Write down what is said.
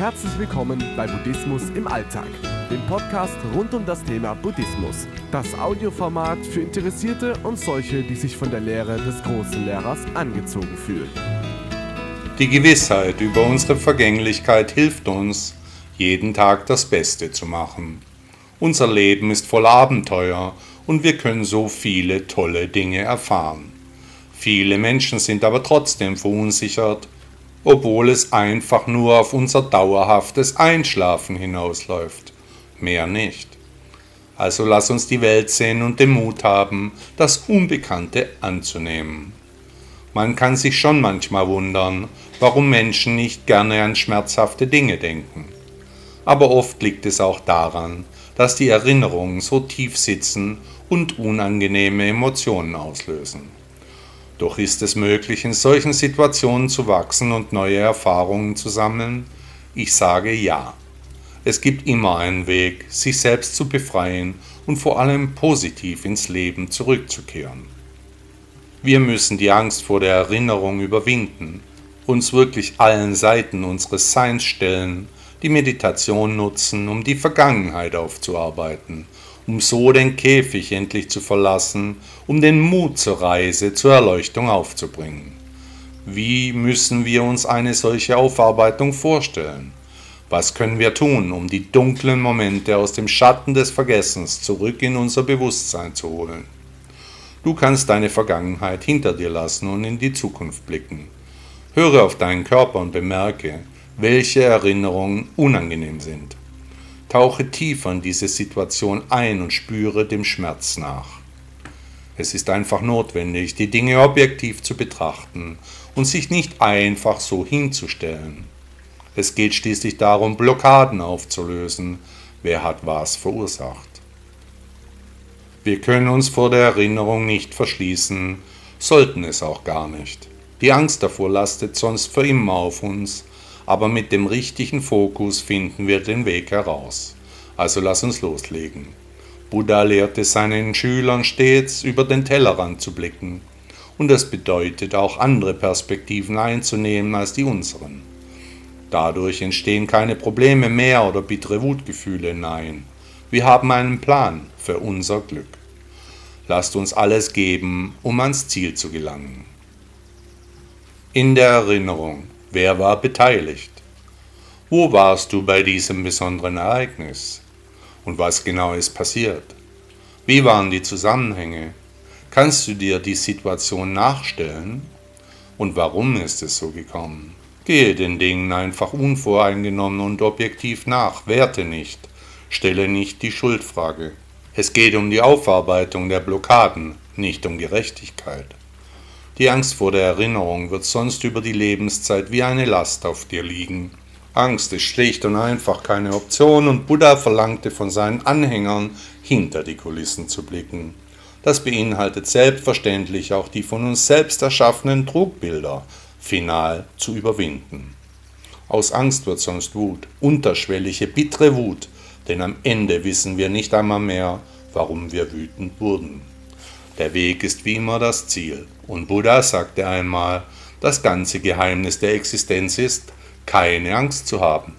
Herzlich willkommen bei Buddhismus im Alltag, dem Podcast rund um das Thema Buddhismus. Das Audioformat für Interessierte und solche, die sich von der Lehre des großen Lehrers angezogen fühlen. Die Gewissheit über unsere Vergänglichkeit hilft uns, jeden Tag das Beste zu machen. Unser Leben ist voll Abenteuer und wir können so viele tolle Dinge erfahren. Viele Menschen sind aber trotzdem verunsichert obwohl es einfach nur auf unser dauerhaftes Einschlafen hinausläuft. Mehr nicht. Also lass uns die Welt sehen und den Mut haben, das Unbekannte anzunehmen. Man kann sich schon manchmal wundern, warum Menschen nicht gerne an schmerzhafte Dinge denken. Aber oft liegt es auch daran, dass die Erinnerungen so tief sitzen und unangenehme Emotionen auslösen. Doch ist es möglich, in solchen Situationen zu wachsen und neue Erfahrungen zu sammeln? Ich sage ja. Es gibt immer einen Weg, sich selbst zu befreien und vor allem positiv ins Leben zurückzukehren. Wir müssen die Angst vor der Erinnerung überwinden, uns wirklich allen Seiten unseres Seins stellen, die Meditation nutzen, um die Vergangenheit aufzuarbeiten um so den Käfig endlich zu verlassen, um den Mut zur Reise, zur Erleuchtung aufzubringen. Wie müssen wir uns eine solche Aufarbeitung vorstellen? Was können wir tun, um die dunklen Momente aus dem Schatten des Vergessens zurück in unser Bewusstsein zu holen? Du kannst deine Vergangenheit hinter dir lassen und in die Zukunft blicken. Höre auf deinen Körper und bemerke, welche Erinnerungen unangenehm sind. Tauche tiefer in diese Situation ein und spüre dem Schmerz nach. Es ist einfach notwendig, die Dinge objektiv zu betrachten und sich nicht einfach so hinzustellen. Es geht schließlich darum, Blockaden aufzulösen. Wer hat was verursacht? Wir können uns vor der Erinnerung nicht verschließen, sollten es auch gar nicht. Die Angst davor lastet sonst für immer auf uns aber mit dem richtigen Fokus finden wir den Weg heraus. Also lass uns loslegen. Buddha lehrte seinen Schülern stets, über den Tellerrand zu blicken. Und das bedeutet auch andere Perspektiven einzunehmen als die unseren. Dadurch entstehen keine Probleme mehr oder bittere Wutgefühle, nein. Wir haben einen Plan für unser Glück. Lasst uns alles geben, um ans Ziel zu gelangen. In der Erinnerung Wer war beteiligt? Wo warst du bei diesem besonderen Ereignis? Und was genau ist passiert? Wie waren die Zusammenhänge? Kannst du dir die Situation nachstellen? Und warum ist es so gekommen? Gehe den Dingen einfach unvoreingenommen und objektiv nach, werte nicht, stelle nicht die Schuldfrage. Es geht um die Aufarbeitung der Blockaden, nicht um Gerechtigkeit. Die Angst vor der Erinnerung wird sonst über die Lebenszeit wie eine Last auf dir liegen. Angst ist schlicht und einfach keine Option und Buddha verlangte von seinen Anhängern, hinter die Kulissen zu blicken. Das beinhaltet selbstverständlich auch die von uns selbst erschaffenen Trugbilder final zu überwinden. Aus Angst wird sonst Wut, unterschwellige, bittere Wut, denn am Ende wissen wir nicht einmal mehr, warum wir wütend wurden. Der Weg ist wie immer das Ziel. Und Buddha sagte einmal, das ganze Geheimnis der Existenz ist, keine Angst zu haben.